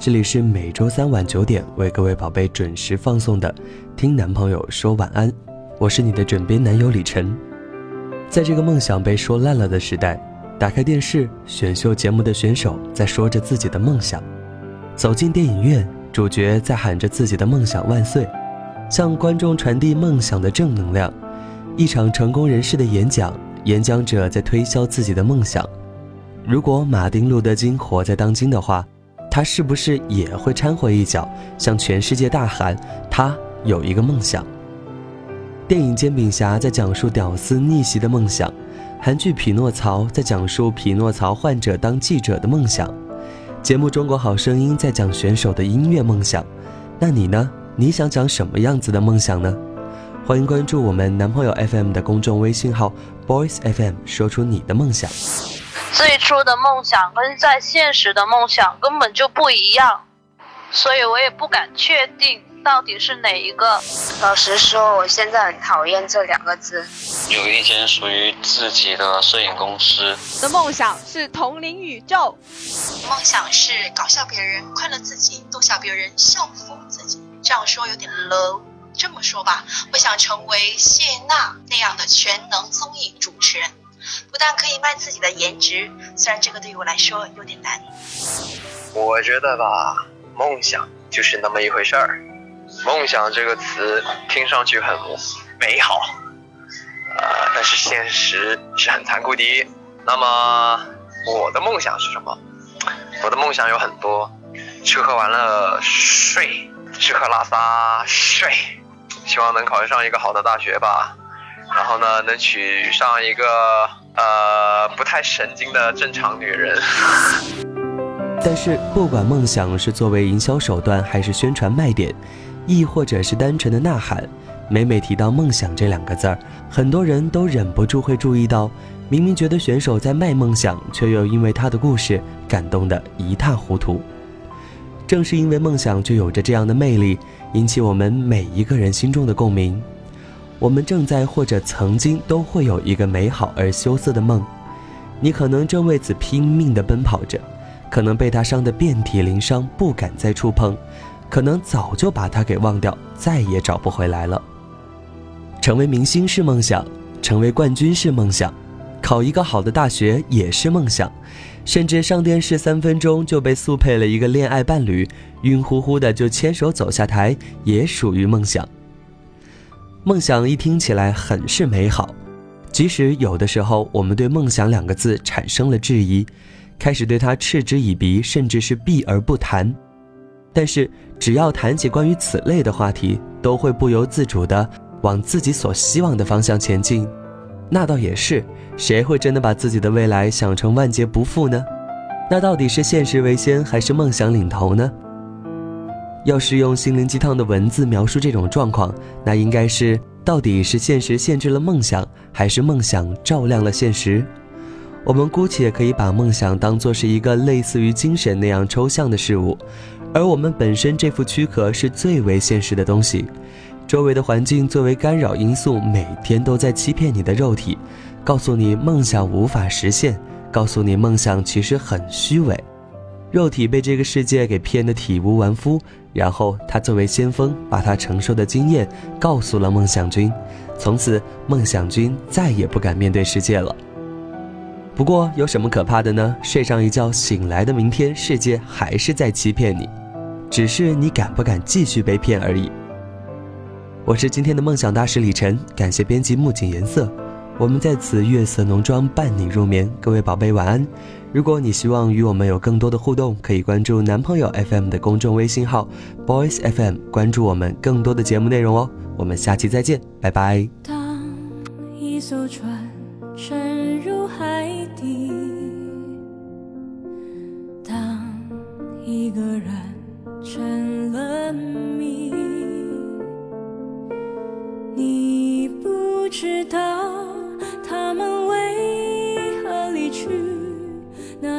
这里是每周三晚九点为各位宝贝准时放送的《听男朋友说晚安》，我是你的枕边男友李晨。在这个梦想被说烂了的时代，打开电视，选秀节目的选手在说着自己的梦想；走进电影院，主角在喊着自己的梦想万岁，向观众传递梦想的正能量。一场成功人士的演讲，演讲者在推销自己的梦想。如果马丁·路德·金活在当今的话，他是不是也会掺和一脚，向全世界大喊他有一个梦想？电影《煎饼侠》在讲述屌丝逆袭的梦想，韩剧《匹诺曹》在讲述匹诺曹患者当记者的梦想，节目《中国好声音》在讲选手的音乐梦想。那你呢？你想讲什么样子的梦想呢？欢迎关注我们男朋友 FM 的公众微信号 Boys FM，说出你的梦想。最初的梦想跟在现实的梦想根本就不一样，所以我也不敢确定到底是哪一个。老实说，我现在很讨厌这两个字。有一间属于自己的摄影公司。的梦想是统领宇宙。梦想是搞笑别人，快乐自己，逗笑别人，笑疯自己。这样说有点 low。这么说吧，我想成为谢娜那样的全能综艺主持人。不但可以卖自己的颜值，虽然这个对于我来说有点难。我觉得吧，梦想就是那么一回事儿。梦想这个词听上去很美好，呃，但是现实是很残酷的。那么我的梦想是什么？我的梦想有很多：吃喝玩乐睡，吃喝拉撒睡。希望能考上一个好的大学吧。然后呢，能娶上一个呃不太神经的正常女人。但是，不管梦想是作为营销手段，还是宣传卖点，亦或者是单纯的呐喊，每每提到梦想这两个字儿，很多人都忍不住会注意到，明明觉得选手在卖梦想，却又因为他的故事感动得一塌糊涂。正是因为梦想就有着这样的魅力，引起我们每一个人心中的共鸣。我们正在或者曾经都会有一个美好而羞涩的梦，你可能正为此拼命地奔跑着，可能被他伤得遍体鳞伤，不敢再触碰，可能早就把他给忘掉，再也找不回来了。成为明星是梦想，成为冠军是梦想，考一个好的大学也是梦想，甚至上电视三分钟就被速配了一个恋爱伴侣，晕乎乎的就牵手走下台，也属于梦想。梦想一听起来很是美好，即使有的时候我们对“梦想”两个字产生了质疑，开始对它嗤之以鼻，甚至是避而不谈。但是只要谈起关于此类的话题，都会不由自主地往自己所希望的方向前进。那倒也是，谁会真的把自己的未来想成万劫不复呢？那到底是现实为先，还是梦想领头呢？要是用心灵鸡汤的文字描述这种状况，那应该是：到底是现实限制了梦想，还是梦想照亮了现实？我们姑且可以把梦想当作是一个类似于精神那样抽象的事物，而我们本身这副躯壳是最为现实的东西。周围的环境作为干扰因素，每天都在欺骗你的肉体，告诉你梦想无法实现，告诉你梦想其实很虚伪。肉体被这个世界给骗得体无完肤，然后他作为先锋，把他承受的经验告诉了梦想君，从此梦想君再也不敢面对世界了。不过有什么可怕的呢？睡上一觉，醒来的明天，世界还是在欺骗你，只是你敢不敢继续被骗而已。我是今天的梦想大使李晨，感谢编辑木槿颜色，我们在此月色浓妆伴你入眠，各位宝贝晚安。如果你希望与我们有更多的互动，可以关注男朋友 FM 的公众微信号 Boys FM，关注我们更多的节目内容哦。我们下期再见，拜拜。当一艘船沉入海底，当一个人成了谜，你不知道